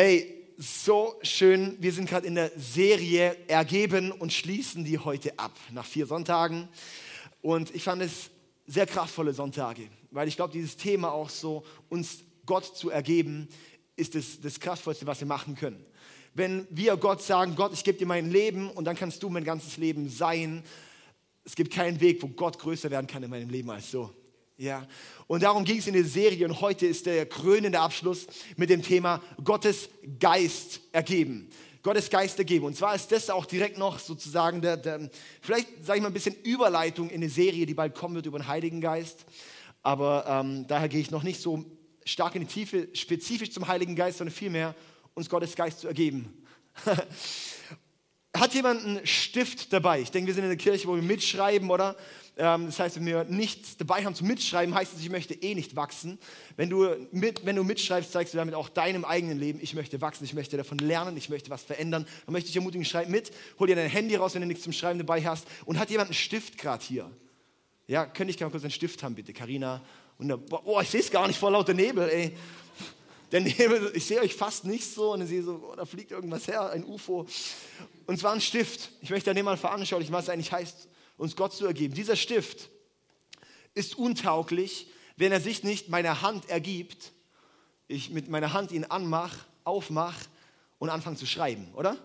Hey, so schön. Wir sind gerade in der Serie Ergeben und schließen die heute ab, nach vier Sonntagen. Und ich fand es sehr kraftvolle Sonntage, weil ich glaube, dieses Thema auch so, uns Gott zu ergeben, ist das, das Kraftvollste, was wir machen können. Wenn wir Gott sagen, Gott, ich gebe dir mein Leben und dann kannst du mein ganzes Leben sein, es gibt keinen Weg, wo Gott größer werden kann in meinem Leben als so. Ja, und darum ging es in der Serie und heute ist der krönende Abschluss mit dem Thema Gottes Geist ergeben. Gottes Geist ergeben. Und zwar ist das auch direkt noch sozusagen der, der vielleicht sage ich mal ein bisschen Überleitung in eine Serie, die bald kommen wird über den Heiligen Geist. Aber ähm, daher gehe ich noch nicht so stark in die Tiefe, spezifisch zum Heiligen Geist, sondern vielmehr uns Gottes Geist zu ergeben. Hat jemand einen Stift dabei? Ich denke, wir sind in der Kirche, wo wir mitschreiben, oder? Ähm, das heißt, wenn wir nichts dabei haben zum Mitschreiben, heißt es, ich möchte eh nicht wachsen. Wenn du, mit, wenn du mitschreibst, zeigst du damit auch deinem eigenen Leben, ich möchte wachsen, ich möchte davon lernen, ich möchte was verändern. Dann möchte ich dich ermutigen, schreib mit, hol dir dein Handy raus, wenn du nichts zum Schreiben dabei hast. Und hat jemand einen Stift gerade hier? Ja, könnte ich mal kurz einen Stift haben, bitte, Karina? Boah, ich sehe es gar nicht vor lauter Nebel, ey. Der Nebel, ich sehe euch fast nicht so und ich sehe so, oh, da fliegt irgendwas her, ein UFO. Und zwar ein Stift. Ich möchte dir mal veranschaulichen, was es eigentlich heißt, uns Gott zu ergeben. Dieser Stift ist untauglich, wenn er sich nicht meiner Hand ergibt, ich mit meiner Hand ihn anmach, aufmach und anfange zu schreiben, oder?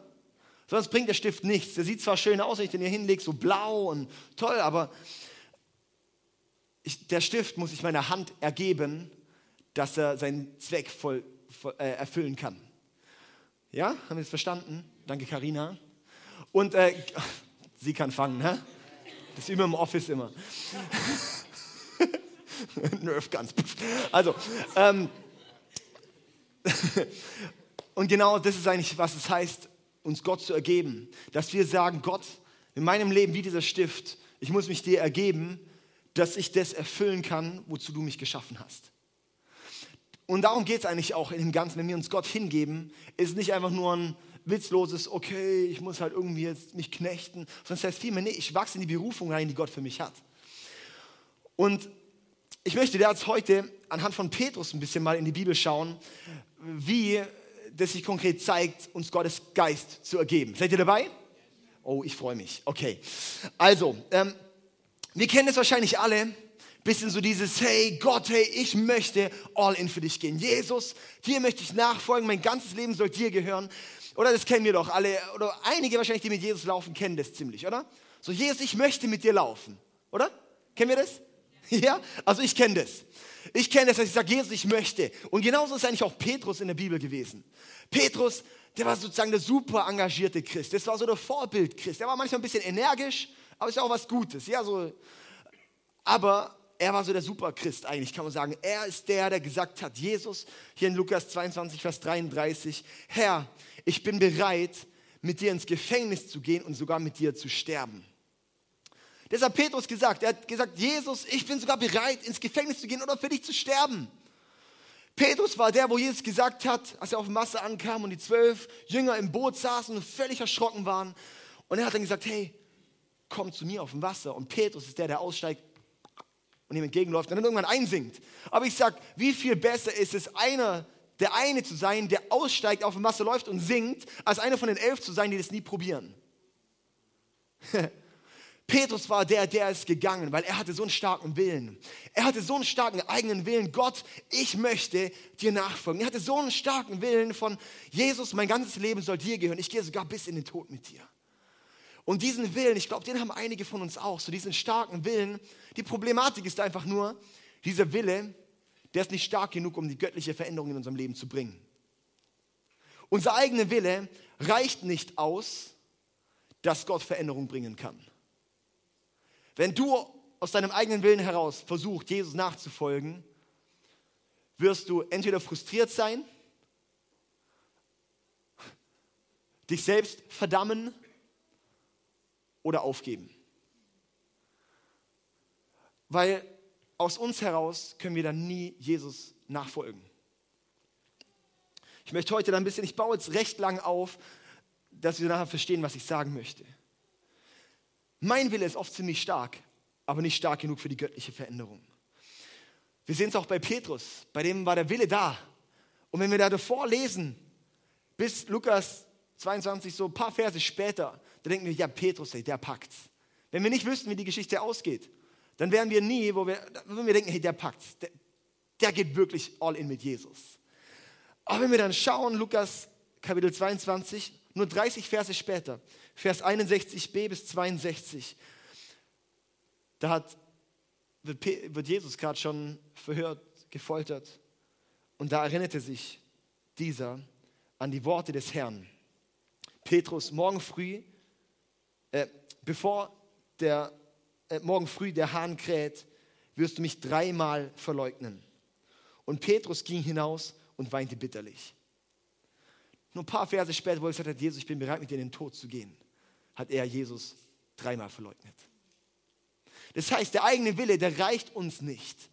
Sonst bringt der Stift nichts. Der sieht zwar schön aus, wenn ich den hier hinlege, so blau und toll, aber ich, der Stift muss sich meiner Hand ergeben, dass er seinen Zweck voll, voll äh, erfüllen kann. Ja, haben wir das verstanden? Danke, Karina. Und äh, sie kann fangen, hä? Das ist immer im Office immer. Nerf Guns. Also, ähm, und genau das ist eigentlich, was es heißt, uns Gott zu ergeben. Dass wir sagen, Gott, in meinem Leben wie dieser Stift, ich muss mich dir ergeben, dass ich das erfüllen kann, wozu du mich geschaffen hast. Und darum geht es eigentlich auch in dem Ganzen, wenn wir uns Gott hingeben, ist nicht einfach nur ein witzloses, okay, ich muss halt irgendwie jetzt mich knechten, sondern es heißt vielmehr, nee, ich wachse in die Berufung rein, die Gott für mich hat. Und ich möchte jetzt heute anhand von Petrus ein bisschen mal in die Bibel schauen, wie das sich konkret zeigt, uns Gottes Geist zu ergeben. Seid ihr dabei? Oh, ich freue mich. Okay. Also, ähm, wir kennen es wahrscheinlich alle. Bisschen so dieses, hey Gott, hey, ich möchte all in für dich gehen. Jesus, dir möchte ich nachfolgen, mein ganzes Leben soll dir gehören. Oder das kennen wir doch alle, oder einige wahrscheinlich, die mit Jesus laufen, kennen das ziemlich, oder? So, Jesus, ich möchte mit dir laufen, oder? Kennen wir das? Ja? Also ich kenne das. Ich kenne das, dass ich sage, Jesus, ich möchte. Und genauso ist eigentlich auch Petrus in der Bibel gewesen. Petrus, der war sozusagen der super engagierte Christ. Das war so der Vorbild Christ. Der war manchmal ein bisschen energisch, aber ist ja auch was Gutes. Ja, so. Aber er war so der Superchrist eigentlich, kann man sagen. Er ist der, der gesagt hat, Jesus, hier in Lukas 22, Vers 33, Herr, ich bin bereit, mit dir ins Gefängnis zu gehen und sogar mit dir zu sterben. Das hat Petrus gesagt. Er hat gesagt, Jesus, ich bin sogar bereit, ins Gefängnis zu gehen oder für dich zu sterben. Petrus war der, wo Jesus gesagt hat, als er auf dem Wasser ankam und die zwölf Jünger im Boot saßen und völlig erschrocken waren. Und er hat dann gesagt, hey, komm zu mir auf dem Wasser. Und Petrus ist der, der aussteigt und ihm entgegenläuft und dann irgendwann einsinkt. Aber ich sage, wie viel besser ist es, einer, der eine zu sein, der aussteigt, auf dem Wasser läuft und singt, als einer von den elf zu sein, die das nie probieren. Petrus war der, der ist gegangen, weil er hatte so einen starken Willen. Er hatte so einen starken eigenen Willen. Gott, ich möchte dir nachfolgen. Er hatte so einen starken Willen von Jesus, mein ganzes Leben soll dir gehören. Ich gehe sogar bis in den Tod mit dir. Und diesen Willen, ich glaube, den haben einige von uns auch, so diesen starken Willen. Die Problematik ist einfach nur, dieser Wille, der ist nicht stark genug, um die göttliche Veränderung in unserem Leben zu bringen. Unser eigener Wille reicht nicht aus, dass Gott Veränderung bringen kann. Wenn du aus deinem eigenen Willen heraus versuchst, Jesus nachzufolgen, wirst du entweder frustriert sein, dich selbst verdammen oder aufgeben. Weil aus uns heraus können wir dann nie Jesus nachfolgen. Ich möchte heute dann ein bisschen, ich baue jetzt recht lang auf, dass wir nachher verstehen, was ich sagen möchte. Mein Wille ist oft ziemlich stark, aber nicht stark genug für die göttliche Veränderung. Wir sehen es auch bei Petrus, bei dem war der Wille da. Und wenn wir da davor lesen, bis Lukas 22, so ein paar Verse später, da denken wir, ja, Petrus, ey, der packt's. Wenn wir nicht wüssten, wie die Geschichte ausgeht, dann wären wir nie, wo wir, wenn wir denken, hey, der packt's. Der, der geht wirklich all in mit Jesus. Aber wenn wir dann schauen, Lukas Kapitel 22, nur 30 Verse später, Vers 61b bis 62, da hat, wird, wird Jesus gerade schon verhört, gefoltert. Und da erinnerte sich dieser an die Worte des Herrn. Petrus, morgen früh, äh, bevor der, äh, morgen früh der Hahn kräht, wirst du mich dreimal verleugnen. Und Petrus ging hinaus und weinte bitterlich. Nur ein paar Verse später, wo er gesagt hat, Jesus, ich bin bereit, mit dir in den Tod zu gehen, hat er Jesus dreimal verleugnet. Das heißt, der eigene Wille, der reicht uns nicht.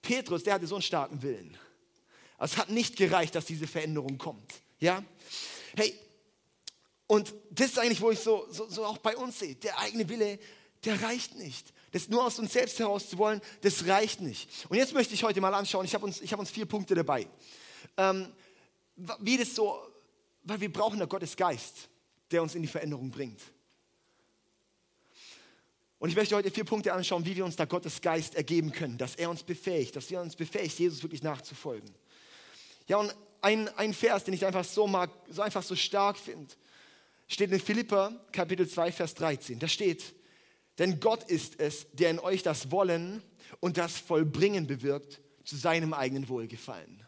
Petrus, der hatte so einen starken Willen. Es hat nicht gereicht, dass diese Veränderung kommt. Ja? Hey, und das ist eigentlich, wo ich so, so, so auch bei uns sehe. Der eigene Wille, der reicht nicht. Das nur aus uns selbst heraus zu wollen, das reicht nicht. Und jetzt möchte ich heute mal anschauen, ich habe uns, hab uns vier Punkte dabei. Ähm, wie das so, weil wir brauchen da Gottes Geist, der uns in die Veränderung bringt. Und ich möchte heute vier Punkte anschauen, wie wir uns da Gottes Geist ergeben können, dass er uns befähigt, dass wir uns befähigt, Jesus wirklich nachzufolgen. Ja, und ein, ein Vers, den ich einfach so mag, so einfach so stark finde, steht in Philippa Kapitel 2, Vers 13. Da steht, denn Gott ist es, der in euch das Wollen und das Vollbringen bewirkt zu seinem eigenen Wohlgefallen.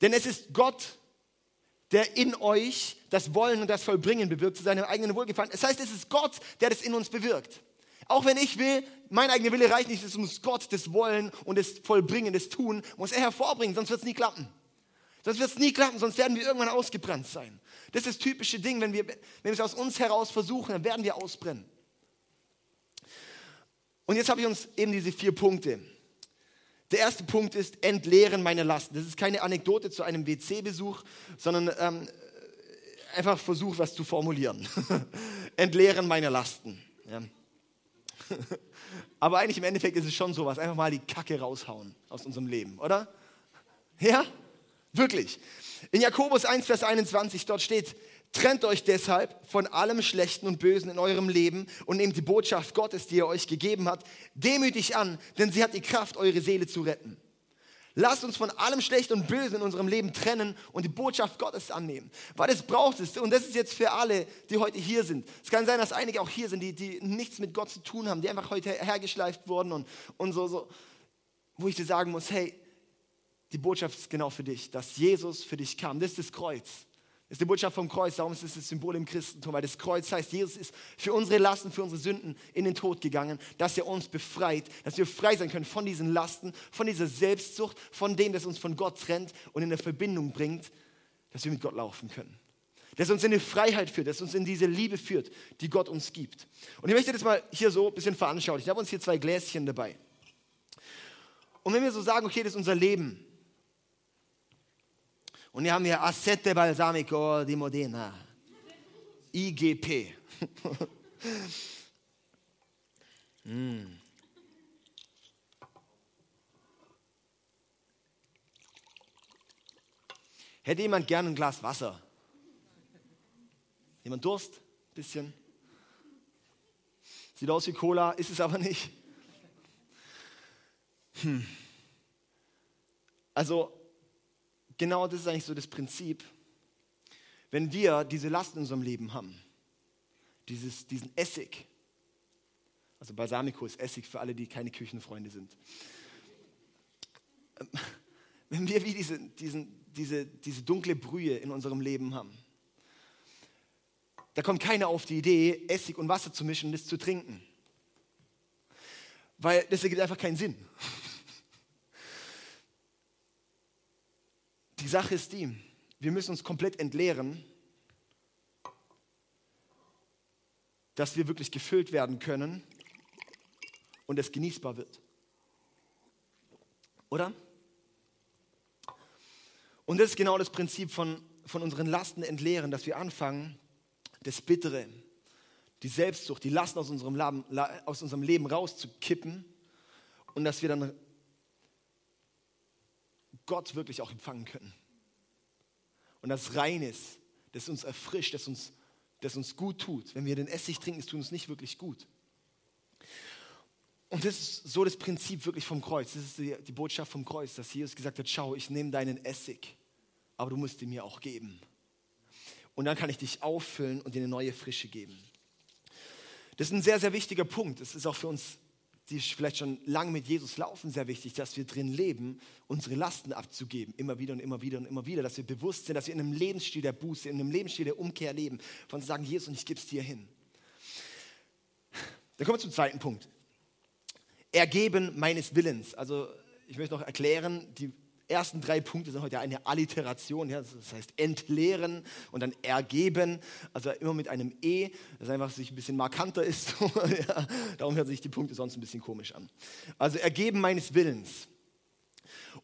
Denn es ist Gott, der in euch das Wollen und das Vollbringen bewirkt zu seinem eigenen Wohlgefallen. Das heißt, es ist Gott, der das in uns bewirkt. Auch wenn ich will, mein eigener Wille reicht nicht, es muss Gott das Wollen und das Vollbringen, das Tun, muss er hervorbringen, sonst wird es nie klappen. Sonst wird es nie klappen, sonst werden wir irgendwann ausgebrannt sein. Das ist das typische Ding, wenn wir, wenn wir es aus uns heraus versuchen, dann werden wir ausbrennen. Und jetzt habe ich uns eben diese vier Punkte. Der erste Punkt ist entleeren meine Lasten. Das ist keine Anekdote zu einem WC-Besuch, sondern ähm, einfach Versuch, was zu formulieren. entleeren meine Lasten. Ja. Aber eigentlich im Endeffekt ist es schon sowas. Einfach mal die Kacke raushauen aus unserem Leben, oder? Ja? Wirklich. In Jakobus 1, Vers 21, dort steht, Trennt euch deshalb von allem Schlechten und Bösen in eurem Leben und nehmt die Botschaft Gottes, die er euch gegeben hat, demütig an, denn sie hat die Kraft, eure Seele zu retten. Lasst uns von allem Schlechten und Bösen in unserem Leben trennen und die Botschaft Gottes annehmen. Weil das braucht es. Und das ist jetzt für alle, die heute hier sind. Es kann sein, dass einige auch hier sind, die, die nichts mit Gott zu tun haben, die einfach heute hergeschleift wurden und, und so, so. Wo ich dir sagen muss, hey, die Botschaft ist genau für dich, dass Jesus für dich kam. Das ist das Kreuz. Das ist die Botschaft vom Kreuz, darum ist es das Symbol im Christentum, weil das Kreuz heißt, Jesus ist für unsere Lasten, für unsere Sünden in den Tod gegangen, dass er uns befreit, dass wir frei sein können von diesen Lasten, von dieser Selbstsucht, von dem, das uns von Gott trennt und in eine Verbindung bringt, dass wir mit Gott laufen können. Das uns in eine Freiheit führt, das uns in diese Liebe führt, die Gott uns gibt. Und ich möchte das mal hier so ein bisschen veranschaulichen. Ich habe uns hier zwei Gläschen dabei. Und wenn wir so sagen, okay, das ist unser Leben, und wir haben hier Acete Balsamico di Modena. IGP. mm. Hätte jemand gern ein Glas Wasser? Jemand Durst? Bisschen. Sieht aus wie Cola, ist es aber nicht. Hm. Also genau das ist eigentlich so das Prinzip. Wenn wir diese Last in unserem Leben haben, dieses, diesen Essig, also Balsamico ist Essig für alle, die keine Küchenfreunde sind. Wenn wir wie diese, diesen, diese, diese dunkle Brühe in unserem Leben haben, da kommt keiner auf die Idee, Essig und Wasser zu mischen und das zu trinken. Weil das ergibt einfach keinen Sinn. Die Sache ist die, wir müssen uns komplett entleeren, dass wir wirklich gefüllt werden können und es genießbar wird. Oder? Und das ist genau das Prinzip von, von unseren Lasten entleeren, dass wir anfangen, das Bittere, die Selbstsucht, die Lasten aus unserem, Leben, aus unserem Leben rauszukippen und dass wir dann Gott wirklich auch empfangen können. Und das Rein ist, das uns erfrischt, das uns, das uns gut tut. Wenn wir den Essig trinken, es tut uns nicht wirklich gut. Und das ist so das Prinzip wirklich vom Kreuz. Das ist die, die Botschaft vom Kreuz, dass Jesus gesagt hat, schau, ich nehme deinen Essig, aber du musst ihn mir auch geben. Und dann kann ich dich auffüllen und dir eine neue Frische geben. Das ist ein sehr, sehr wichtiger Punkt. Es ist auch für uns, die vielleicht schon lange mit Jesus laufen, sehr wichtig, dass wir drin leben, unsere Lasten abzugeben. Immer wieder und immer wieder und immer wieder. Dass wir bewusst sind, dass wir in einem Lebensstil der Buße, in einem Lebensstil der Umkehr leben. Von sagen, Jesus, und ich gebe es dir hin. Dann kommen wir zum zweiten Punkt. Ergeben meines Willens. Also ich möchte noch erklären, die ersten drei Punkte sind heute eine Alliteration, ja, das heißt entleeren und dann ergeben, also immer mit einem E, das einfach sich ein bisschen markanter ist. ja, darum hören sich die Punkte sonst ein bisschen komisch an. Also ergeben meines Willens.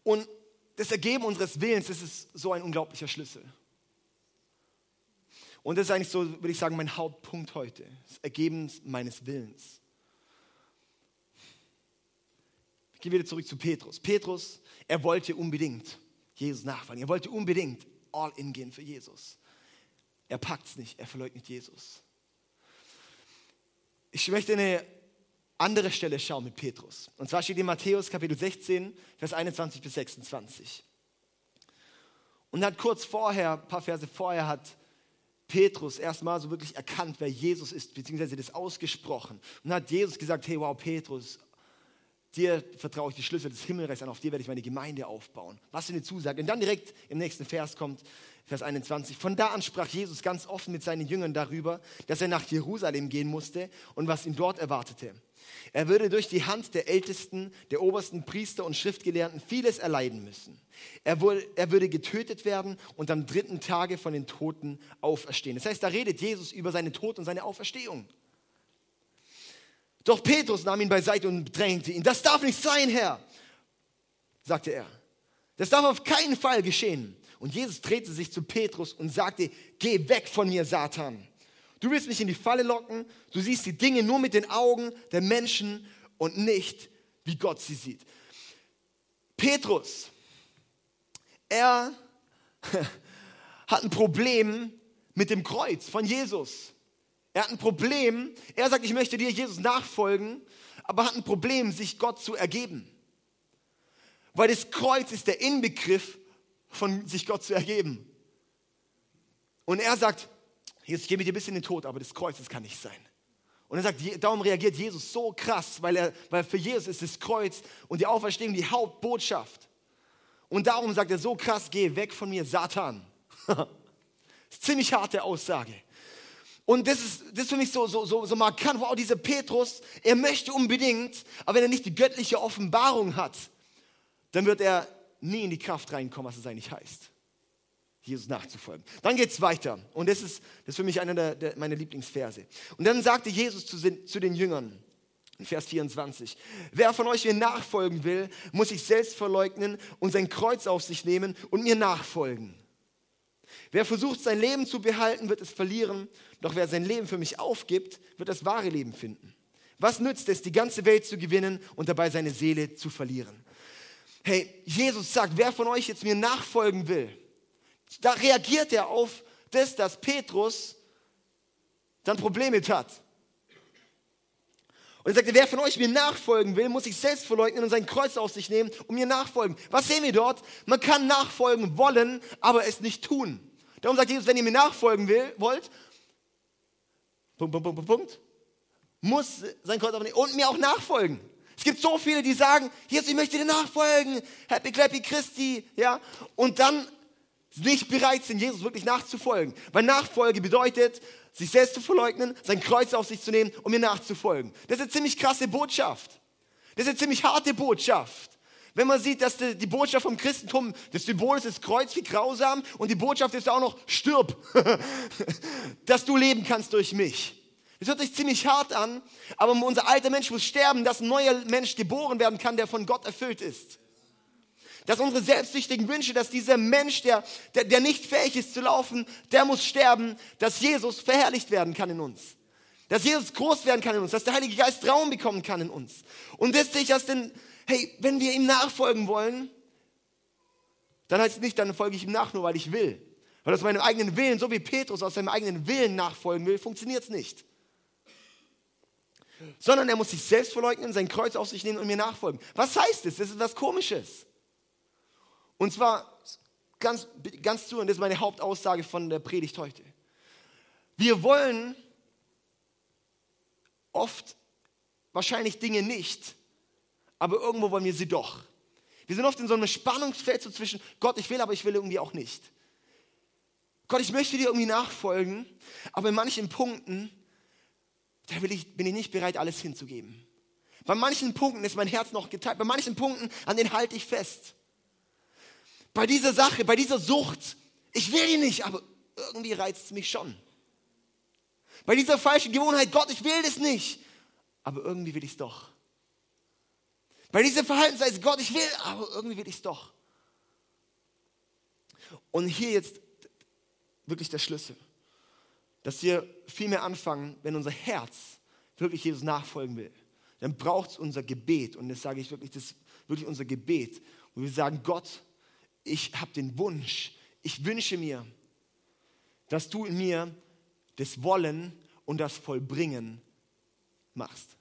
Und das Ergeben unseres Willens, das ist so ein unglaublicher Schlüssel. Und das ist eigentlich so, würde ich sagen, mein Hauptpunkt heute. Das Ergeben meines Willens. Gehen wir wieder zurück zu Petrus. Petrus, er wollte unbedingt Jesus nachfolgen. Er wollte unbedingt all in gehen für Jesus. Er packt es nicht, er verleugnet Jesus. Ich möchte eine andere Stelle schauen mit Petrus. Und zwar steht in Matthäus Kapitel 16, Vers 21 bis 26. Und hat kurz vorher, ein paar Verse vorher, hat Petrus erstmal so wirklich erkannt, wer Jesus ist, beziehungsweise das ausgesprochen. Und hat Jesus gesagt, hey, wow, Petrus, dir vertraue ich die Schlüssel des Himmelreichs an, auf dir werde ich meine Gemeinde aufbauen. Was für eine Zusage. Und dann direkt im nächsten Vers kommt Vers 21. Von da an sprach Jesus ganz offen mit seinen Jüngern darüber, dass er nach Jerusalem gehen musste und was ihn dort erwartete. Er würde durch die Hand der Ältesten, der obersten Priester und Schriftgelehrten vieles erleiden müssen. Er, wurde, er würde getötet werden und am dritten Tage von den Toten auferstehen. Das heißt, da redet Jesus über seinen Tod und seine Auferstehung. Doch Petrus nahm ihn beiseite und bedrängte ihn. Das darf nicht sein, Herr, sagte er. Das darf auf keinen Fall geschehen. Und Jesus drehte sich zu Petrus und sagte, geh weg von mir, Satan. Du willst mich in die Falle locken, du siehst die Dinge nur mit den Augen der Menschen und nicht, wie Gott sie sieht. Petrus, er hat ein Problem mit dem Kreuz von Jesus. Er hat ein Problem. Er sagt, ich möchte dir, Jesus, nachfolgen, aber hat ein Problem, sich Gott zu ergeben. Weil das Kreuz ist der Inbegriff von sich Gott zu ergeben. Und er sagt, Jesus, ich gebe dir ein bisschen den Tod, aber das Kreuz, das kann nicht sein. Und er sagt, darum reagiert Jesus so krass, weil, er, weil für Jesus ist das Kreuz und die Auferstehung die Hauptbotschaft. Und darum sagt er so krass, geh weg von mir, Satan. das ist ziemlich harte Aussage. Und das ist, das ist für mich so, so, so, so markant, wow, dieser Petrus, er möchte unbedingt, aber wenn er nicht die göttliche Offenbarung hat, dann wird er nie in die Kraft reinkommen, was es eigentlich heißt, Jesus nachzufolgen. Dann geht es weiter und das ist, das ist für mich einer der, der, meiner Lieblingsverse. Und dann sagte Jesus zu, zu den Jüngern, Vers 24. Wer von euch mir nachfolgen will, muss sich selbst verleugnen und sein Kreuz auf sich nehmen und mir nachfolgen. Wer versucht, sein Leben zu behalten, wird es verlieren. Doch wer sein Leben für mich aufgibt, wird das wahre Leben finden. Was nützt es, die ganze Welt zu gewinnen und dabei seine Seele zu verlieren? Hey, Jesus sagt, wer von euch jetzt mir nachfolgen will, da reagiert er auf das, dass Petrus dann Probleme hat. Und er sagte, wer von euch mir nachfolgen will, muss sich selbst verleugnen und sein Kreuz auf sich nehmen und mir nachfolgen. Was sehen wir dort? Man kann nachfolgen wollen, aber es nicht tun. Darum sagt Jesus, wenn ihr mir nachfolgen will, wollt, Punkt, Punkt, Punkt, Punkt, muss sein Kreuz aufnehmen und mir auch nachfolgen. Es gibt so viele, die sagen, Jesus, ich möchte dir nachfolgen, Happy Clappy Christi, ja, und dann nicht bereit sind, Jesus wirklich nachzufolgen. Weil Nachfolge bedeutet, sich selbst zu verleugnen, sein Kreuz auf sich zu nehmen und mir nachzufolgen. Das ist eine ziemlich krasse Botschaft. Das ist eine ziemlich harte Botschaft. Wenn man sieht, dass die, Botschaft vom Christentum, das Symbol ist das Kreuz, wie grausam, und die Botschaft ist auch noch, stirb, dass du leben kannst durch mich. Das hört sich ziemlich hart an, aber unser alter Mensch muss sterben, dass ein neuer Mensch geboren werden kann, der von Gott erfüllt ist. Dass unsere selbstsüchtigen Wünsche, dass dieser Mensch, der, der, der nicht fähig ist zu laufen, der muss sterben, dass Jesus verherrlicht werden kann in uns. Dass Jesus groß werden kann in uns, dass der Heilige Geist Raum bekommen kann in uns. Und das sehe ich als den, hey, wenn wir ihm nachfolgen wollen, dann heißt es nicht, dann folge ich ihm nach, nur weil ich will. Weil aus meinem eigenen Willen, so wie Petrus aus seinem eigenen Willen nachfolgen will, funktioniert es nicht. Sondern er muss sich selbst verleugnen, sein Kreuz auf sich nehmen und mir nachfolgen. Was heißt das? Das ist was Komisches. Und zwar ganz, ganz zu, und das ist meine Hauptaussage von der Predigt heute. Wir wollen oft wahrscheinlich Dinge nicht, aber irgendwo wollen wir sie doch. Wir sind oft in so einem Spannungsfeld so zwischen Gott, ich will, aber ich will irgendwie auch nicht. Gott, ich möchte dir irgendwie nachfolgen, aber in manchen Punkten, da ich, bin ich nicht bereit, alles hinzugeben. Bei manchen Punkten ist mein Herz noch geteilt, bei manchen Punkten, an denen halte ich fest. Bei dieser Sache, bei dieser Sucht, ich will die nicht, aber irgendwie reizt es mich schon. Bei dieser falschen Gewohnheit, Gott, ich will das nicht, aber irgendwie will ich es doch. Bei dieser Verhaltensweise, Gott, ich will, aber irgendwie will ich es doch. Und hier jetzt wirklich der Schlüssel, dass wir viel mehr anfangen, wenn unser Herz wirklich Jesus nachfolgen will, dann braucht es unser Gebet. Und das sage ich wirklich, das ist wirklich unser Gebet. Und wir sagen, Gott, ich habe den Wunsch, ich wünsche mir, dass du in mir das Wollen und das Vollbringen machst.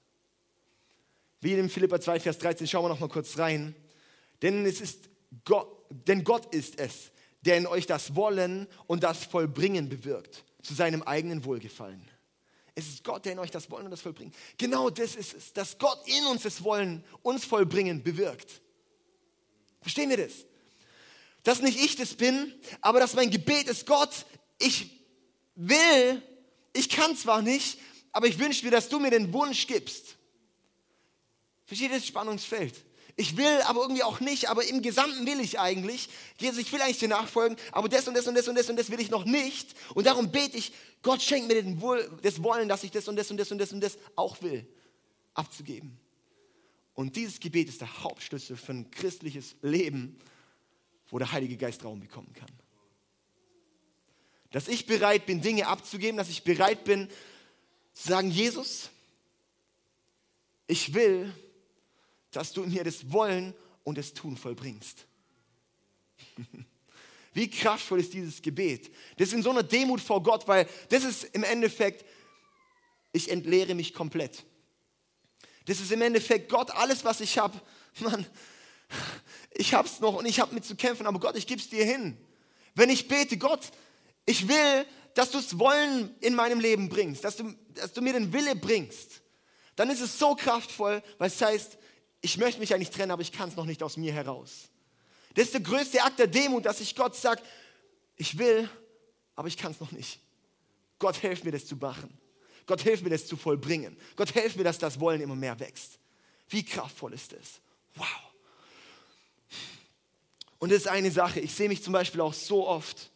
Wie in Philippa 2, Vers 13, schauen wir noch mal kurz rein. Denn, es ist Gott, denn Gott ist es, der in euch das Wollen und das Vollbringen bewirkt, zu seinem eigenen Wohlgefallen. Es ist Gott, der in euch das Wollen und das Vollbringen. Genau das ist es, dass Gott in uns das Wollen, uns Vollbringen bewirkt. Verstehen wir das? Dass nicht ich das bin, aber dass mein Gebet ist, Gott, ich will, ich kann zwar nicht, aber ich wünsche mir, dass du mir den Wunsch gibst. Versteht ihr das Spannungsfeld? Ich will, aber irgendwie auch nicht, aber im Gesamten will ich eigentlich. Jesus, ich will eigentlich dir nachfolgen, aber das und das und das und das und das will ich noch nicht. Und darum bete ich, Gott schenkt mir den Wohl, das Wollen, dass ich das und das und das und das und das auch will, abzugeben. Und dieses Gebet ist der Hauptschlüssel für ein christliches Leben, wo der Heilige Geist Raum bekommen kann. Dass ich bereit bin, Dinge abzugeben, dass ich bereit bin, zu sagen, Jesus, ich will, dass du mir das Wollen und das Tun vollbringst. Wie kraftvoll ist dieses Gebet? Das ist in so einer Demut vor Gott, weil das ist im Endeffekt, ich entleere mich komplett. Das ist im Endeffekt Gott, alles, was ich habe, Mann, ich habe es noch und ich habe mit zu kämpfen, aber Gott, ich gebe es dir hin. Wenn ich bete, Gott, ich will, dass du das Wollen in meinem Leben bringst, dass du, dass du mir den Wille bringst, dann ist es so kraftvoll, weil es heißt, ich möchte mich eigentlich trennen, aber ich kann es noch nicht aus mir heraus. Das ist der größte Akt der Demut, dass ich Gott sage, ich will, aber ich kann es noch nicht. Gott, hilf mir, das zu machen. Gott, hilf mir, das zu vollbringen. Gott, hilf mir, dass das Wollen immer mehr wächst. Wie kraftvoll ist das? Wow. Und das ist eine Sache. Ich sehe mich zum Beispiel auch so oft,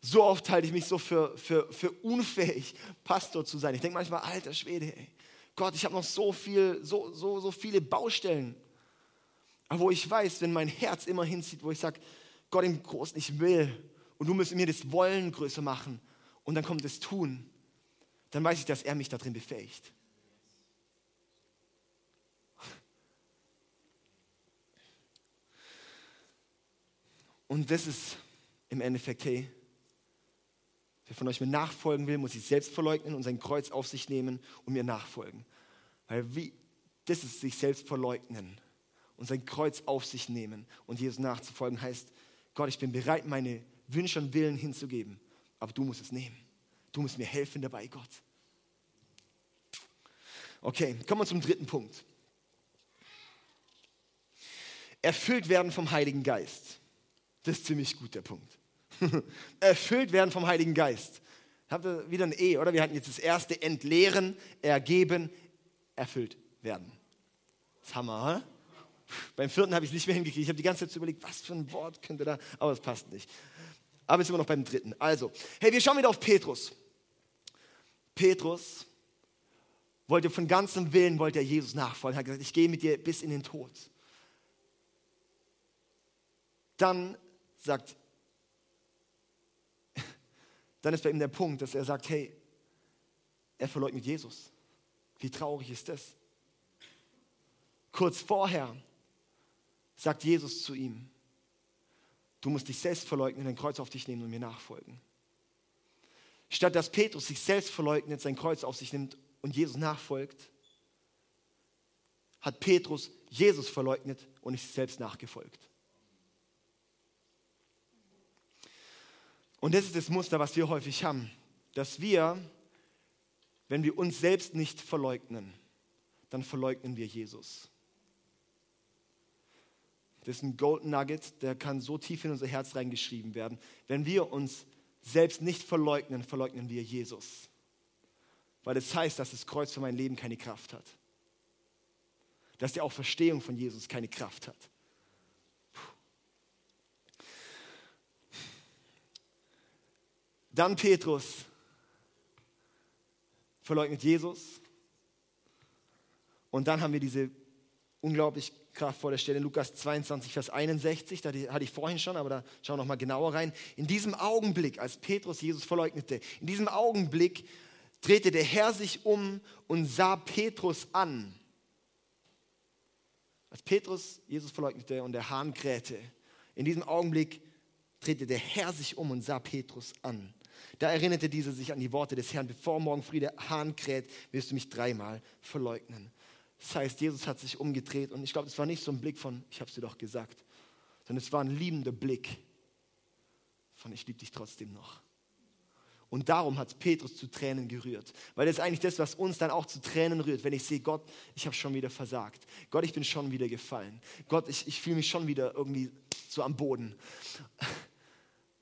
so oft halte ich mich so für, für, für unfähig, Pastor zu sein. Ich denke manchmal, alter Schwede, ey. Gott, ich habe noch so, viel, so, so, so viele Baustellen. Aber wo ich weiß, wenn mein Herz immer hinzieht, wo ich sage, Gott im Großen, ich will und du musst mir das Wollen größer machen und dann kommt das Tun, dann weiß ich, dass er mich darin befähigt. Und das ist im Endeffekt, hey, Wer von euch mir nachfolgen will, muss sich selbst verleugnen und sein Kreuz auf sich nehmen und mir nachfolgen. Weil wie, das ist sich selbst verleugnen und sein Kreuz auf sich nehmen und Jesus nachzufolgen heißt, Gott, ich bin bereit, meine Wünsche und Willen hinzugeben, aber du musst es nehmen. Du musst mir helfen dabei, Gott. Okay, kommen wir zum dritten Punkt. Erfüllt werden vom Heiligen Geist. Das ist ziemlich gut der Punkt. Erfüllt werden vom Heiligen Geist. Habt ihr wieder ein E, oder? Wir hatten jetzt das erste entleeren, ergeben, erfüllt werden. Das ist Hammer, he? Beim vierten habe ich es nicht mehr hingekriegt. Ich habe die ganze Zeit überlegt, was für ein Wort könnte da, aber es passt nicht. Aber jetzt sind wir noch beim dritten. Also, hey, wir schauen wieder auf Petrus. Petrus wollte von ganzem Willen, wollte er Jesus nachfolgen. Er hat gesagt, ich gehe mit dir bis in den Tod. dann sagt, dann ist bei ihm der Punkt, dass er sagt, hey, er verleugnet Jesus. Wie traurig ist das? Kurz vorher sagt Jesus zu ihm, du musst dich selbst verleugnen, dein Kreuz auf dich nehmen und mir nachfolgen. Statt dass Petrus sich selbst verleugnet, sein Kreuz auf sich nimmt und Jesus nachfolgt, hat Petrus Jesus verleugnet und ist selbst nachgefolgt. Und das ist das Muster, was wir häufig haben, dass wir, wenn wir uns selbst nicht verleugnen, dann verleugnen wir Jesus. Das ist ein Golden Nugget, der kann so tief in unser Herz reingeschrieben werden. Wenn wir uns selbst nicht verleugnen, verleugnen wir Jesus. Weil das heißt, dass das Kreuz für mein Leben keine Kraft hat. Dass die Auferstehung von Jesus keine Kraft hat. Dann Petrus verleugnet Jesus. Und dann haben wir diese unglaublich kraftvolle Stelle, Lukas 22, Vers 61, da hatte ich vorhin schon, aber da schauen wir nochmal genauer rein. In diesem Augenblick, als Petrus Jesus verleugnete, in diesem Augenblick drehte der Herr sich um und sah Petrus an. Als Petrus Jesus verleugnete und der Hahn krähte, in diesem Augenblick drehte der Herr sich um und sah Petrus an. Da erinnerte dieser sich an die Worte des Herrn, bevor morgen früh der Hahn kräht, wirst du mich dreimal verleugnen. Das heißt, Jesus hat sich umgedreht und ich glaube, es war nicht so ein Blick von, ich habe es dir doch gesagt, sondern es war ein liebender Blick von, ich liebe dich trotzdem noch. Und darum hat Petrus zu Tränen gerührt. Weil das ist eigentlich das, was uns dann auch zu Tränen rührt, wenn ich sehe, Gott, ich habe schon wieder versagt. Gott, ich bin schon wieder gefallen. Gott, ich, ich fühle mich schon wieder irgendwie so am Boden.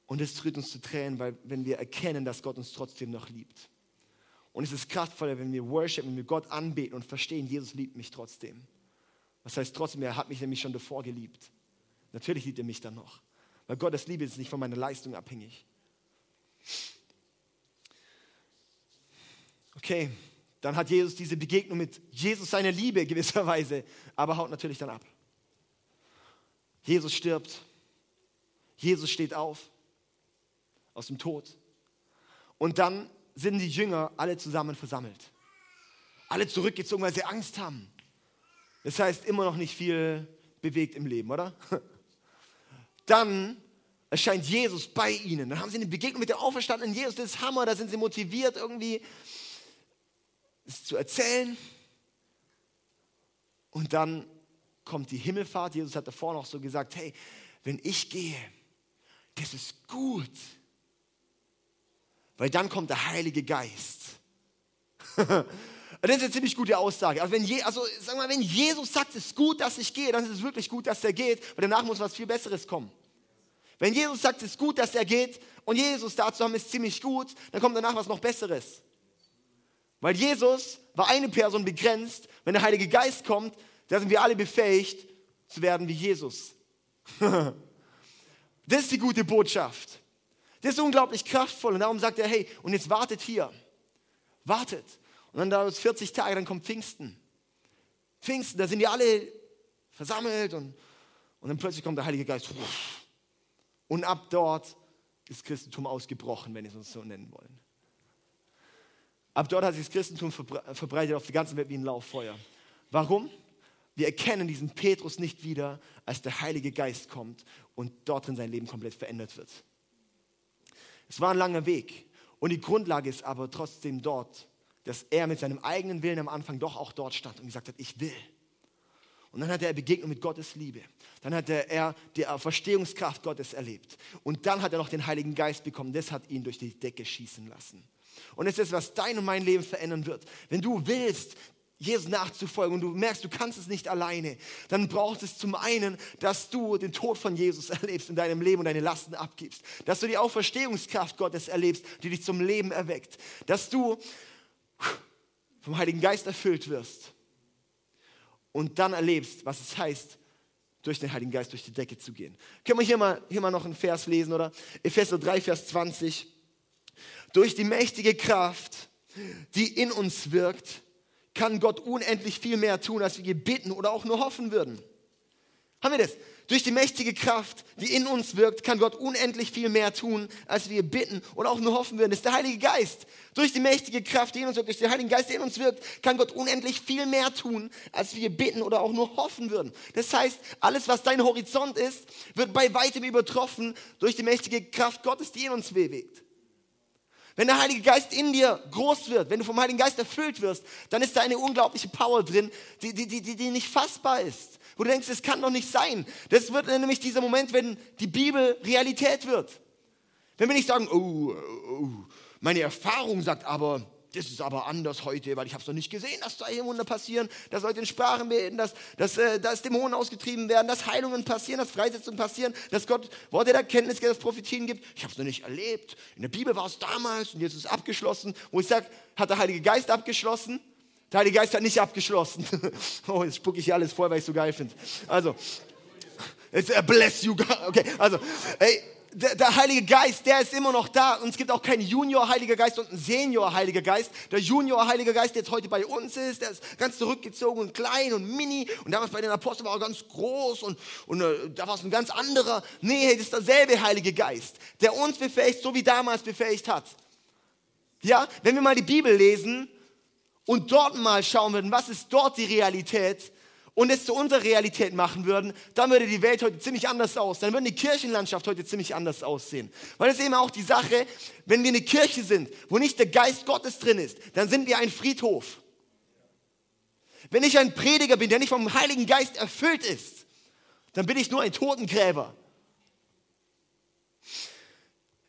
Und es rührt uns zu Tränen, weil wenn wir erkennen, dass Gott uns trotzdem noch liebt. Und es ist kraftvoller, wenn wir worship, wenn wir Gott anbeten und verstehen, Jesus liebt mich trotzdem. Was heißt trotzdem, er hat mich nämlich schon davor geliebt. Natürlich liebt er mich dann noch. Weil Gottes Liebe ist nicht von meiner Leistung abhängig. Okay, dann hat Jesus diese Begegnung mit Jesus seine Liebe gewisserweise, aber haut natürlich dann ab. Jesus stirbt. Jesus steht auf aus dem Tod. Und dann sind die Jünger alle zusammen versammelt. Alle zurückgezogen, weil sie Angst haben. Das heißt, immer noch nicht viel bewegt im Leben, oder? Dann erscheint Jesus bei ihnen. Dann haben sie eine Begegnung mit dem auferstandenen Jesus. Das ist Hammer. Da sind sie motiviert, irgendwie es zu erzählen. Und dann kommt die Himmelfahrt. Jesus hat davor noch so gesagt: Hey, wenn ich gehe, das ist gut weil dann kommt der Heilige Geist. das ist eine ziemlich gute Aussage. Also, wenn, Je, also sagen wir, wenn Jesus sagt, es ist gut, dass ich gehe, dann ist es wirklich gut, dass er geht, weil danach muss was viel Besseres kommen. Wenn Jesus sagt, es ist gut, dass er geht und Jesus da zu haben, ist ziemlich gut, dann kommt danach was noch Besseres. Weil Jesus war eine Person begrenzt. Wenn der Heilige Geist kommt, da sind wir alle befähigt zu werden wie Jesus. das ist die gute Botschaft. Das ist unglaublich kraftvoll. Und darum sagt er, hey, und jetzt wartet hier. Wartet. Und dann dauert es 40 Tage, dann kommt Pfingsten. Pfingsten, da sind die alle versammelt und, und dann plötzlich kommt der Heilige Geist. Und ab dort ist Christentum ausgebrochen, wenn wir es uns so nennen wollen. Ab dort hat sich das Christentum verbreitet auf der ganzen Welt wie ein Lauffeuer. Warum? Wir erkennen diesen Petrus nicht wieder, als der Heilige Geist kommt und dort drin sein Leben komplett verändert wird. Es war ein langer Weg. Und die Grundlage ist aber trotzdem dort, dass er mit seinem eigenen Willen am Anfang doch auch dort stand und gesagt hat, ich will. Und dann hat er Begegnung mit Gottes Liebe. Dann hat er die Verstehungskraft Gottes erlebt. Und dann hat er noch den Heiligen Geist bekommen. Das hat ihn durch die Decke schießen lassen. Und es ist, was dein und mein Leben verändern wird. Wenn du willst, Jesus nachzufolgen und du merkst, du kannst es nicht alleine, dann braucht es zum einen, dass du den Tod von Jesus erlebst in deinem Leben und deine Lasten abgibst. Dass du die Auferstehungskraft Gottes erlebst, die dich zum Leben erweckt. Dass du vom Heiligen Geist erfüllt wirst und dann erlebst, was es heißt, durch den Heiligen Geist durch die Decke zu gehen. Können wir hier mal, hier mal noch einen Vers lesen, oder? Epheser 3, Vers 20. Durch die mächtige Kraft, die in uns wirkt, kann Gott unendlich viel mehr tun, als wir bitten oder auch nur hoffen würden. Haben wir das? durch die mächtige Kraft, die in uns wirkt, kann Gott unendlich viel mehr tun, als wir bitten oder auch nur hoffen würden. Das ist der Heilige Geist. Durch die mächtige Kraft, die in uns wirkt, durch den Heiligen Geist, der in uns wirkt, kann Gott unendlich viel mehr tun, als wir bitten oder auch nur hoffen würden. Das heißt, alles, was dein Horizont ist, wird bei weitem übertroffen durch die mächtige Kraft Gottes, die in uns bewegt. Wenn der Heilige Geist in dir groß wird, wenn du vom Heiligen Geist erfüllt wirst, dann ist da eine unglaubliche Power drin, die, die, die, die nicht fassbar ist. Wo du denkst, das kann doch nicht sein. Das wird nämlich dieser Moment, wenn die Bibel Realität wird. Wenn wir nicht sagen, oh, oh meine Erfahrung sagt aber, das ist aber anders heute, weil ich habe es noch nicht gesehen, dass Wunder passieren, dass Leute in Sprachen beten, dass, dass, äh, dass Dämonen ausgetrieben werden, dass Heilungen passieren, dass Freisetzungen passieren, dass Gott Worte der Erkenntnis, dass Prophetien gibt. Ich habe es noch nicht erlebt. In der Bibel war es damals und jetzt ist es abgeschlossen. Wo ich sage, hat der Heilige Geist abgeschlossen? Der Heilige Geist hat nicht abgeschlossen. oh, jetzt spucke ich hier alles voll, weil ich es so geil finde. Also, it's a bless you. Okay, also, ey, der, der, Heilige Geist, der ist immer noch da. Und es gibt auch keinen Junior-Heiliger Geist und einen Senior-Heiliger Geist. Der Junior-Heiliger Geist, der jetzt heute bei uns ist, der ist ganz zurückgezogen und klein und mini. Und damals bei den Aposteln war er ganz groß und, und äh, da war es ein ganz anderer. Nee, das ist derselbe Heilige Geist, der uns befähigt, so wie damals befähigt hat. Ja, wenn wir mal die Bibel lesen und dort mal schauen würden, was ist dort die Realität, und es zu unserer Realität machen würden, dann würde die Welt heute ziemlich anders aussehen. Dann würde die Kirchenlandschaft heute ziemlich anders aussehen. Weil ist eben auch die Sache, wenn wir eine Kirche sind, wo nicht der Geist Gottes drin ist, dann sind wir ein Friedhof. Wenn ich ein Prediger bin, der nicht vom Heiligen Geist erfüllt ist, dann bin ich nur ein Totengräber.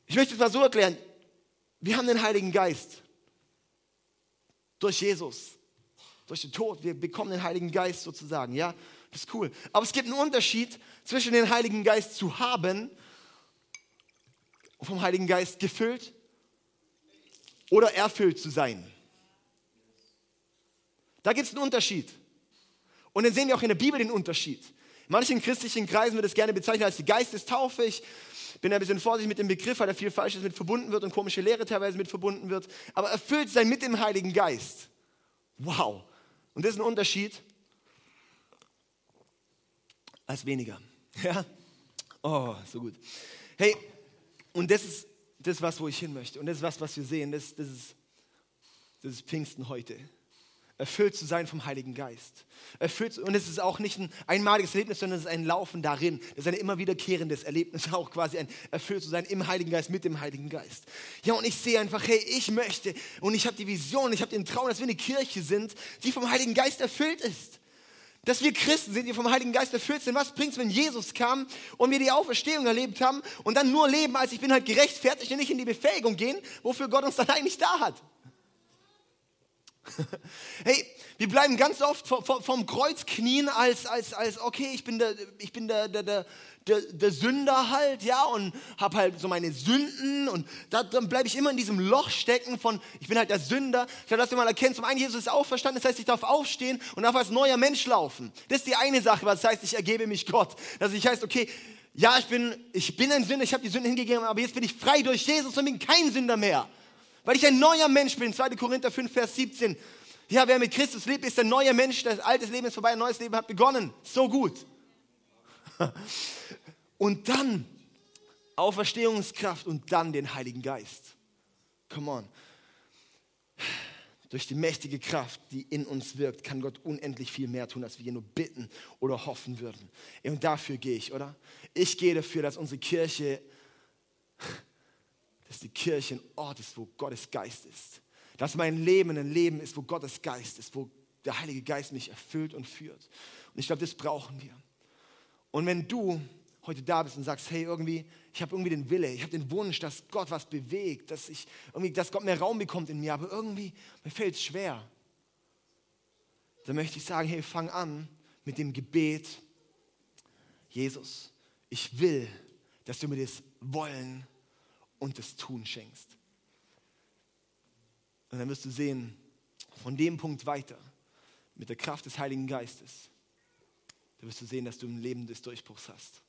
Ich möchte es mal so erklären. Wir haben den Heiligen Geist durch Jesus durch den Tod. Wir bekommen den Heiligen Geist sozusagen, ja. Das ist cool. Aber es gibt einen Unterschied zwischen den Heiligen Geist zu haben und vom Heiligen Geist gefüllt oder erfüllt zu sein. Da gibt es einen Unterschied. Und dann sehen wir auch in der Bibel den Unterschied. In manchen christlichen Kreisen wird es gerne bezeichnet als die Geistestaufe. Ich bin ein bisschen vorsichtig mit dem Begriff, weil da viel Falsches mit verbunden wird und komische Lehre teilweise mit verbunden wird. Aber erfüllt sein mit dem Heiligen Geist. Wow. Und das ist ein Unterschied als weniger. Ja? Oh, so gut. Hey, und das ist das, was, wo ich hin möchte. Und das ist was, was wir sehen. Das, das, ist, das ist Pfingsten heute. Erfüllt zu sein vom Heiligen Geist. Erfüllt, und es ist auch nicht ein einmaliges Erlebnis, sondern es ist ein Laufen darin. Das ist ein immer wiederkehrendes Erlebnis, auch quasi ein erfüllt zu sein im Heiligen Geist, mit dem Heiligen Geist. Ja, und ich sehe einfach, hey, ich möchte und ich habe die Vision, ich habe den Traum, dass wir eine Kirche sind, die vom Heiligen Geist erfüllt ist. Dass wir Christen sind, die vom Heiligen Geist erfüllt sind. Was bringt es, wenn Jesus kam und wir die Auferstehung erlebt haben und dann nur leben, als ich bin halt gerechtfertigt und nicht in die Befähigung gehen, wofür Gott uns dann eigentlich da hat? Hey, wir bleiben ganz oft vom Kreuz knien als, als, als okay, ich bin der, ich bin der, der, der, der, der Sünder halt, ja, und habe halt so meine Sünden und da, dann bleibe ich immer in diesem Loch stecken von, ich bin halt der Sünder. Ich habe das mal erkennen, zum einen, Jesus ist auferstanden, das heißt, ich darf aufstehen und darf als neuer Mensch laufen. Das ist die eine Sache, was heißt, ich ergebe mich Gott. Dass ich heißt, okay, ja, ich bin, ich bin ein Sünder, ich habe die Sünden hingegeben, aber jetzt bin ich frei durch Jesus und bin kein Sünder mehr. Weil ich ein neuer Mensch bin. 2. Korinther 5, Vers 17. Ja, wer mit Christus lebt, ist ein neuer Mensch. Das alte Leben ist vorbei, ein neues Leben hat begonnen. So gut. Und dann Auferstehungskraft und dann den Heiligen Geist. Come on. Durch die mächtige Kraft, die in uns wirkt, kann Gott unendlich viel mehr tun, als wir nur bitten oder hoffen würden. Und dafür gehe ich, oder? Ich gehe dafür, dass unsere Kirche dass die Kirche ein Ort ist, wo Gottes Geist ist. Dass mein Leben ein Leben ist, wo Gottes Geist ist, wo der Heilige Geist mich erfüllt und führt. Und ich glaube, das brauchen wir. Und wenn du heute da bist und sagst, hey, irgendwie, ich habe irgendwie den Wille, ich habe den Wunsch, dass Gott was bewegt, dass ich irgendwie, dass Gott mehr Raum bekommt in mir, aber irgendwie mir fällt es schwer. Dann möchte ich sagen, hey, fang an mit dem Gebet, Jesus, ich will, dass du mir das Wollen und das Tun schenkst. Und dann wirst du sehen, von dem Punkt weiter, mit der Kraft des Heiligen Geistes, da wirst du sehen, dass du ein Leben des Durchbruchs hast.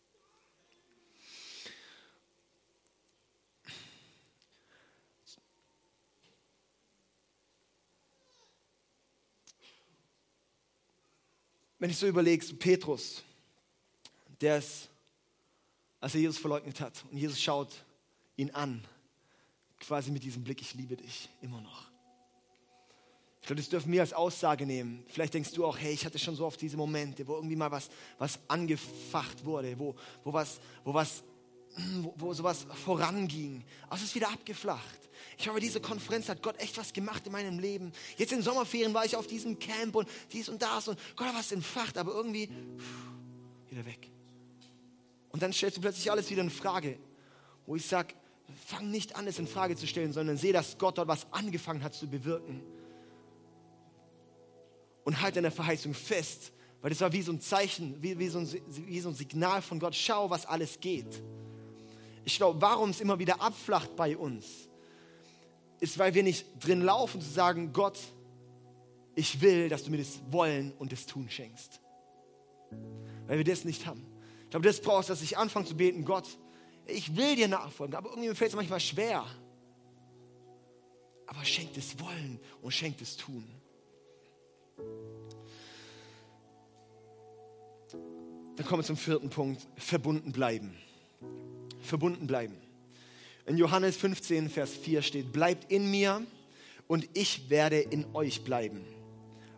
Wenn ich so überlegst, Petrus, der ist, als er Jesus verleugnet hat und Jesus schaut ihn an, quasi mit diesem Blick, ich liebe dich immer noch. Ich glaube, das dürfen wir als Aussage nehmen. Vielleicht denkst du auch, hey, ich hatte schon so oft diese Momente, wo irgendwie mal was, was angefacht wurde, wo, wo, was, wo, was, wo, wo sowas voranging. Aber es ist wieder abgeflacht. Ich glaube, diese Konferenz hat Gott echt was gemacht in meinem Leben. Jetzt in Sommerferien war ich auf diesem Camp und dies und das und Gott hat was entfacht, aber irgendwie wieder weg. Und dann stellst du plötzlich alles wieder in Frage, wo ich sage, fang nicht an, es in Frage zu stellen, sondern sehe, dass Gott dort was angefangen hat zu bewirken und halt an der Verheißung fest, weil das war wie so ein Zeichen, wie, wie, so ein, wie so ein Signal von Gott, schau, was alles geht. Ich glaube, warum es immer wieder abflacht bei uns, ist, weil wir nicht drin laufen zu sagen, Gott, ich will, dass du mir das Wollen und das Tun schenkst. Weil wir das nicht haben. Ich glaube, das brauchst, dass ich anfange zu beten, Gott, ich will dir nachfolgen, aber irgendwie fällt es manchmal schwer. Aber schenk das Wollen und schenk das Tun. Dann kommen wir zum vierten Punkt, verbunden bleiben. Verbunden bleiben. In Johannes 15, Vers 4 steht, bleibt in mir und ich werde in euch bleiben.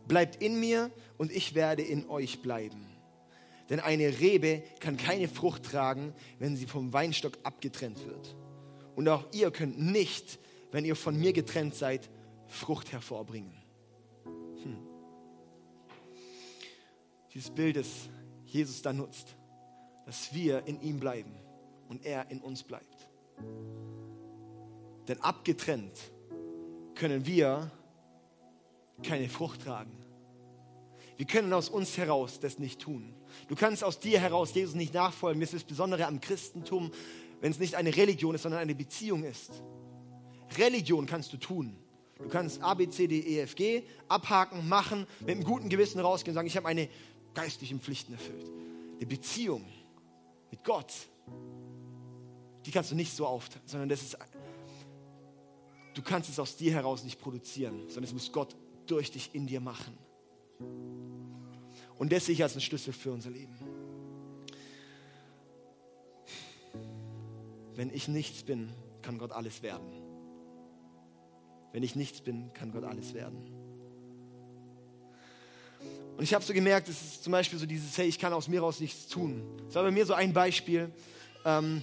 Bleibt in mir und ich werde in euch bleiben. Denn eine Rebe kann keine Frucht tragen, wenn sie vom Weinstock abgetrennt wird. Und auch ihr könnt nicht, wenn ihr von mir getrennt seid, Frucht hervorbringen. Hm. Dieses Bild, das Jesus da nutzt, dass wir in ihm bleiben und er in uns bleibt. Denn abgetrennt können wir keine Frucht tragen. Wir können aus uns heraus das nicht tun. Du kannst aus dir heraus Jesus nicht nachfolgen. Das ist das Besondere am Christentum, wenn es nicht eine Religion ist, sondern eine Beziehung ist. Religion kannst du tun. Du kannst A, B, C, D, E, F, G abhaken, machen, mit einem guten Gewissen rausgehen und sagen, ich habe meine geistlichen Pflichten erfüllt. Die Beziehung mit Gott, die kannst du nicht so aufteilen, sondern das ist, du kannst es aus dir heraus nicht produzieren, sondern es muss Gott durch dich in dir machen. Und das ich als ein Schlüssel für unser Leben. Wenn ich nichts bin, kann Gott alles werden. Wenn ich nichts bin, kann Gott alles werden. Und ich habe so gemerkt, es ist zum Beispiel so dieses, hey, ich kann aus mir raus nichts tun. Das war bei mir so ein Beispiel ähm,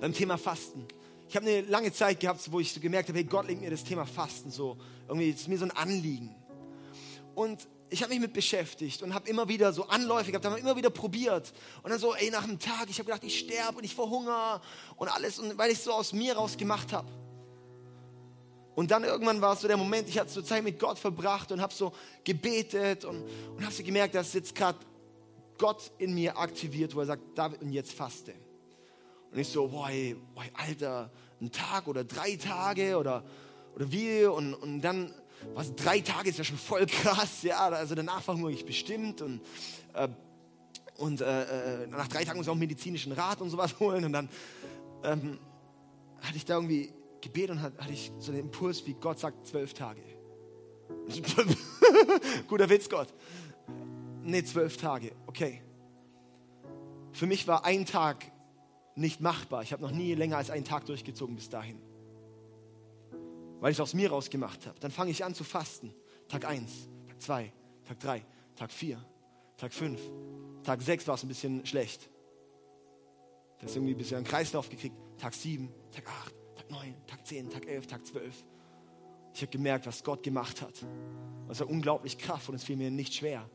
beim Thema Fasten. Ich habe eine lange Zeit gehabt, wo ich so gemerkt habe, hey, Gott legt mir das Thema Fasten so. Irgendwie ist mir so ein Anliegen. Und ich habe mich mit beschäftigt und habe immer wieder so Anläufe gehabt, habe immer wieder probiert. Und dann so, ey, nach einem Tag, ich habe gedacht, ich sterbe und ich verhungere und alles, und weil ich so aus mir raus gemacht habe. Und dann irgendwann war es so der Moment, ich hatte so Zeit mit Gott verbracht und habe so gebetet und, und habe so gemerkt, dass jetzt gerade Gott in mir aktiviert, wo er sagt, David, und jetzt faste. Und ich so, boah, ey, boah, Alter, ein Tag oder drei Tage oder, oder wie? Und, und dann, was, drei Tage ist ja schon voll krass, ja, also danach verhungere ich bestimmt und, äh, und äh, nach drei Tagen muss ich auch medizinischen Rat und sowas holen und dann ähm, hatte ich da irgendwie gebetet und hatte ich so den Impuls, wie Gott sagt, zwölf Tage. Guter Witz, Gott. Nee, zwölf Tage, okay. Für mich war ein Tag nicht machbar. Ich habe noch nie länger als einen Tag durchgezogen bis dahin. Weil ich es aus mir rausgemacht habe. Dann fange ich an zu fasten. Tag 1, Tag 2, Tag 3, Tag 4, Tag 5. Tag 6 war es ein bisschen schlecht. Das ist irgendwie ein bisschen einen Kreislauf gekriegt. Tag 7, Tag 8, 9, Tag 10, Tag 11, Tag 12. Ich habe gemerkt, was Gott gemacht hat. Das war unglaublich kraftvoll und es fiel mir nicht schwer.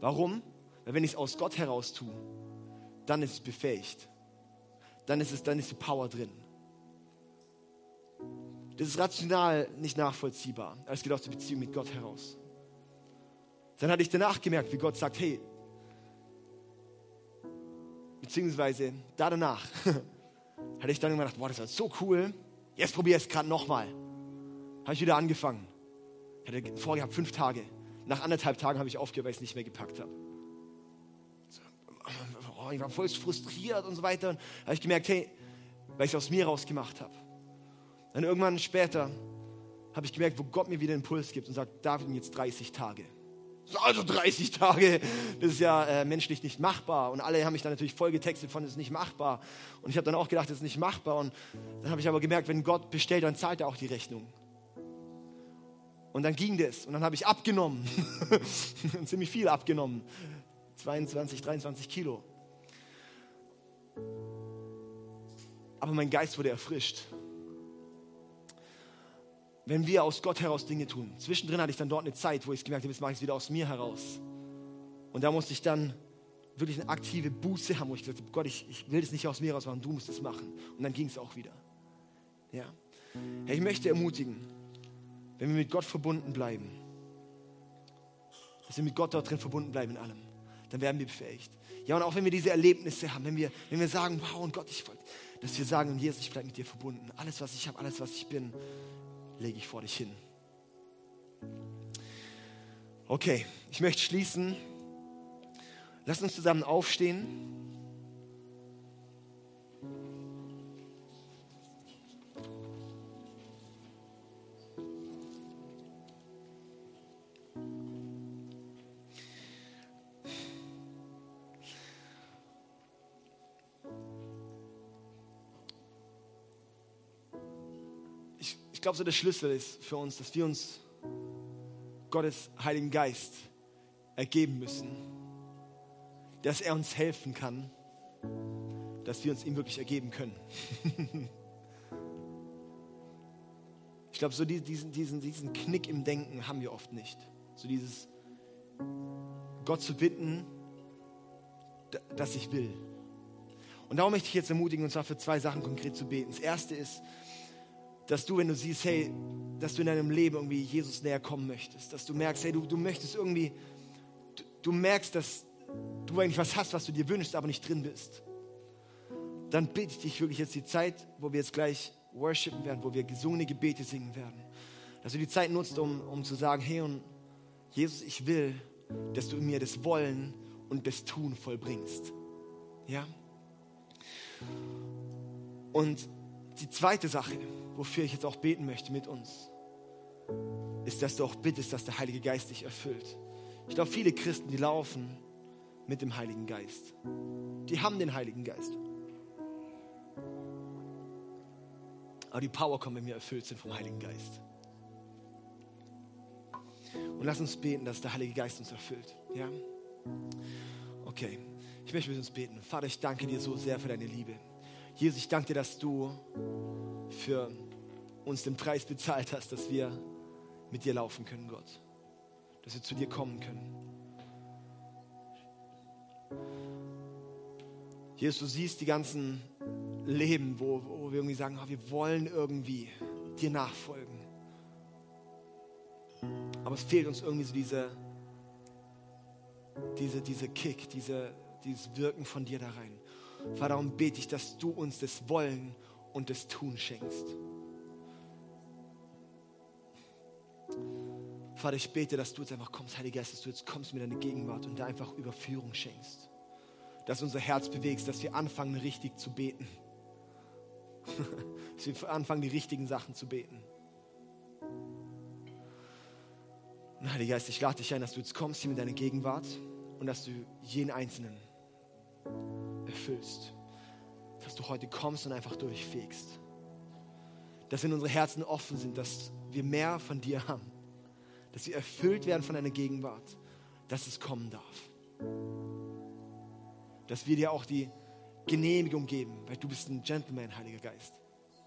Warum? Weil wenn ich es aus Gott heraus tue, dann ist es befähigt. Dann ist, es, dann ist die Power drin. Das ist rational nicht nachvollziehbar. Aber es geht aus der Beziehung mit Gott heraus. Dann hatte ich danach gemerkt, wie Gott sagt, hey, beziehungsweise da danach hatte ich dann immer gedacht, boah, das war so cool. Jetzt probiere ich es gerade nochmal. Habe ich wieder angefangen. Hatte vorgehabt, fünf Tage. Nach anderthalb Tagen habe ich aufgehört, weil ich es nicht mehr gepackt habe. Oh, ich war voll frustriert und so weiter. Und habe ich gemerkt, hey, weil ich es aus mir rausgemacht habe. Dann irgendwann später habe ich gemerkt, wo Gott mir wieder Impuls gibt und sagt, David, jetzt 30 Tage. So, Also 30 Tage, das ist ja äh, menschlich nicht machbar. Und alle haben mich dann natürlich voll getextet von, das ist nicht machbar. Und ich habe dann auch gedacht, das ist nicht machbar. Und dann habe ich aber gemerkt, wenn Gott bestellt, dann zahlt er auch die Rechnung. Und dann ging das. Und dann habe ich abgenommen. Ziemlich viel abgenommen. 22, 23 Kilo. Aber mein Geist wurde erfrischt. Wenn wir aus Gott heraus Dinge tun. Zwischendrin hatte ich dann dort eine Zeit, wo ich gemerkt habe, jetzt mache ich es wieder aus mir heraus. Und da musste ich dann wirklich eine aktive Buße haben, wo ich gesagt habe, Gott, ich, ich will das nicht aus mir heraus machen, du musst es machen. Und dann ging es auch wieder. Ja. Hey, ich möchte ermutigen, wenn wir mit Gott verbunden bleiben, dass wir mit Gott dort drin verbunden bleiben in allem, dann werden wir befähigt. Ja, und auch wenn wir diese Erlebnisse haben, wenn wir, wenn wir sagen, wow, und Gott, ich wollte, dass wir sagen, Jesus, ich bleibe mit dir verbunden. Alles, was ich habe, alles, was ich bin, lege ich vor dich hin. Okay, ich möchte schließen. Lass uns zusammen aufstehen. Glaube, so der Schlüssel ist für uns, dass wir uns Gottes Heiligen Geist ergeben müssen. Dass er uns helfen kann, dass wir uns ihm wirklich ergeben können. ich glaube, so die- diesen, diesen, diesen Knick im Denken haben wir oft nicht. So dieses Gott zu bitten, dass ich will. Und darum möchte ich jetzt ermutigen, und zwar für zwei Sachen konkret zu beten. Das erste ist, dass du, wenn du siehst, hey, dass du in deinem Leben irgendwie Jesus näher kommen möchtest, dass du merkst, hey, du, du möchtest irgendwie, du, du merkst, dass du eigentlich was hast, was du dir wünschst, aber nicht drin bist, dann bitte ich dich wirklich jetzt die Zeit, wo wir jetzt gleich worshipen werden, wo wir gesungene Gebete singen werden, dass du die Zeit nutzt, um, um zu sagen, hey, und Jesus, ich will, dass du in mir das Wollen und das Tun vollbringst. Ja? Und die zweite Sache, wofür ich jetzt auch beten möchte mit uns, ist, dass du auch bittest, dass der Heilige Geist dich erfüllt. Ich glaube, viele Christen, die laufen mit dem Heiligen Geist. Die haben den Heiligen Geist. Aber die Power kommt, wenn wir erfüllt sind vom Heiligen Geist. Und lass uns beten, dass der Heilige Geist uns erfüllt. Ja? Okay, ich möchte mit uns beten. Vater, ich danke dir so sehr für deine Liebe. Jesus, ich danke dir, dass du für uns den Preis bezahlt hast, dass wir mit dir laufen können, Gott. Dass wir zu dir kommen können. Jesus, du siehst die ganzen Leben, wo, wo wir irgendwie sagen, ah, wir wollen irgendwie dir nachfolgen. Aber es fehlt uns irgendwie so diese, diese, diese Kick, diese, dieses Wirken von dir da rein. Vater, darum bete ich, dass du uns das Wollen und das Tun schenkst. Vater, ich bete, dass du jetzt einfach kommst, Heiliger Geist, dass du jetzt kommst mit deiner Gegenwart und da einfach Überführung schenkst. Dass unser Herz bewegst, dass wir anfangen, richtig zu beten. dass wir anfangen, die richtigen Sachen zu beten. Und Heiliger Geist, ich lade dich ein, dass du jetzt kommst hier mit deiner Gegenwart und dass du jeden Einzelnen erfüllst. Dass du heute kommst und einfach durchfegst. Dass wenn unsere Herzen offen sind, dass wir mehr von dir haben. Dass wir erfüllt werden von deiner Gegenwart. Dass es kommen darf. Dass wir dir auch die Genehmigung geben, weil du bist ein Gentleman, Heiliger Geist.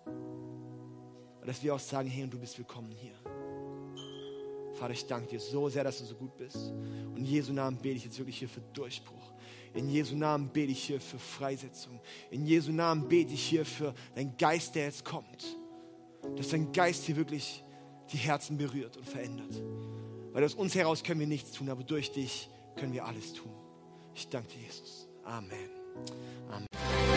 Und dass wir auch sagen, hey, und du bist willkommen hier. Vater, ich danke dir so sehr, dass du so gut bist. Und in Jesu Namen bete ich jetzt wirklich hier für Durchbruch. In Jesu Namen bete ich hier für Freisetzung. In Jesu Namen bete ich hier für deinen Geist, der jetzt kommt. Dass dein Geist hier wirklich die Herzen berührt und verändert. Weil aus uns heraus können wir nichts tun, aber durch dich können wir alles tun. Ich danke dir, Jesus. Amen. Amen.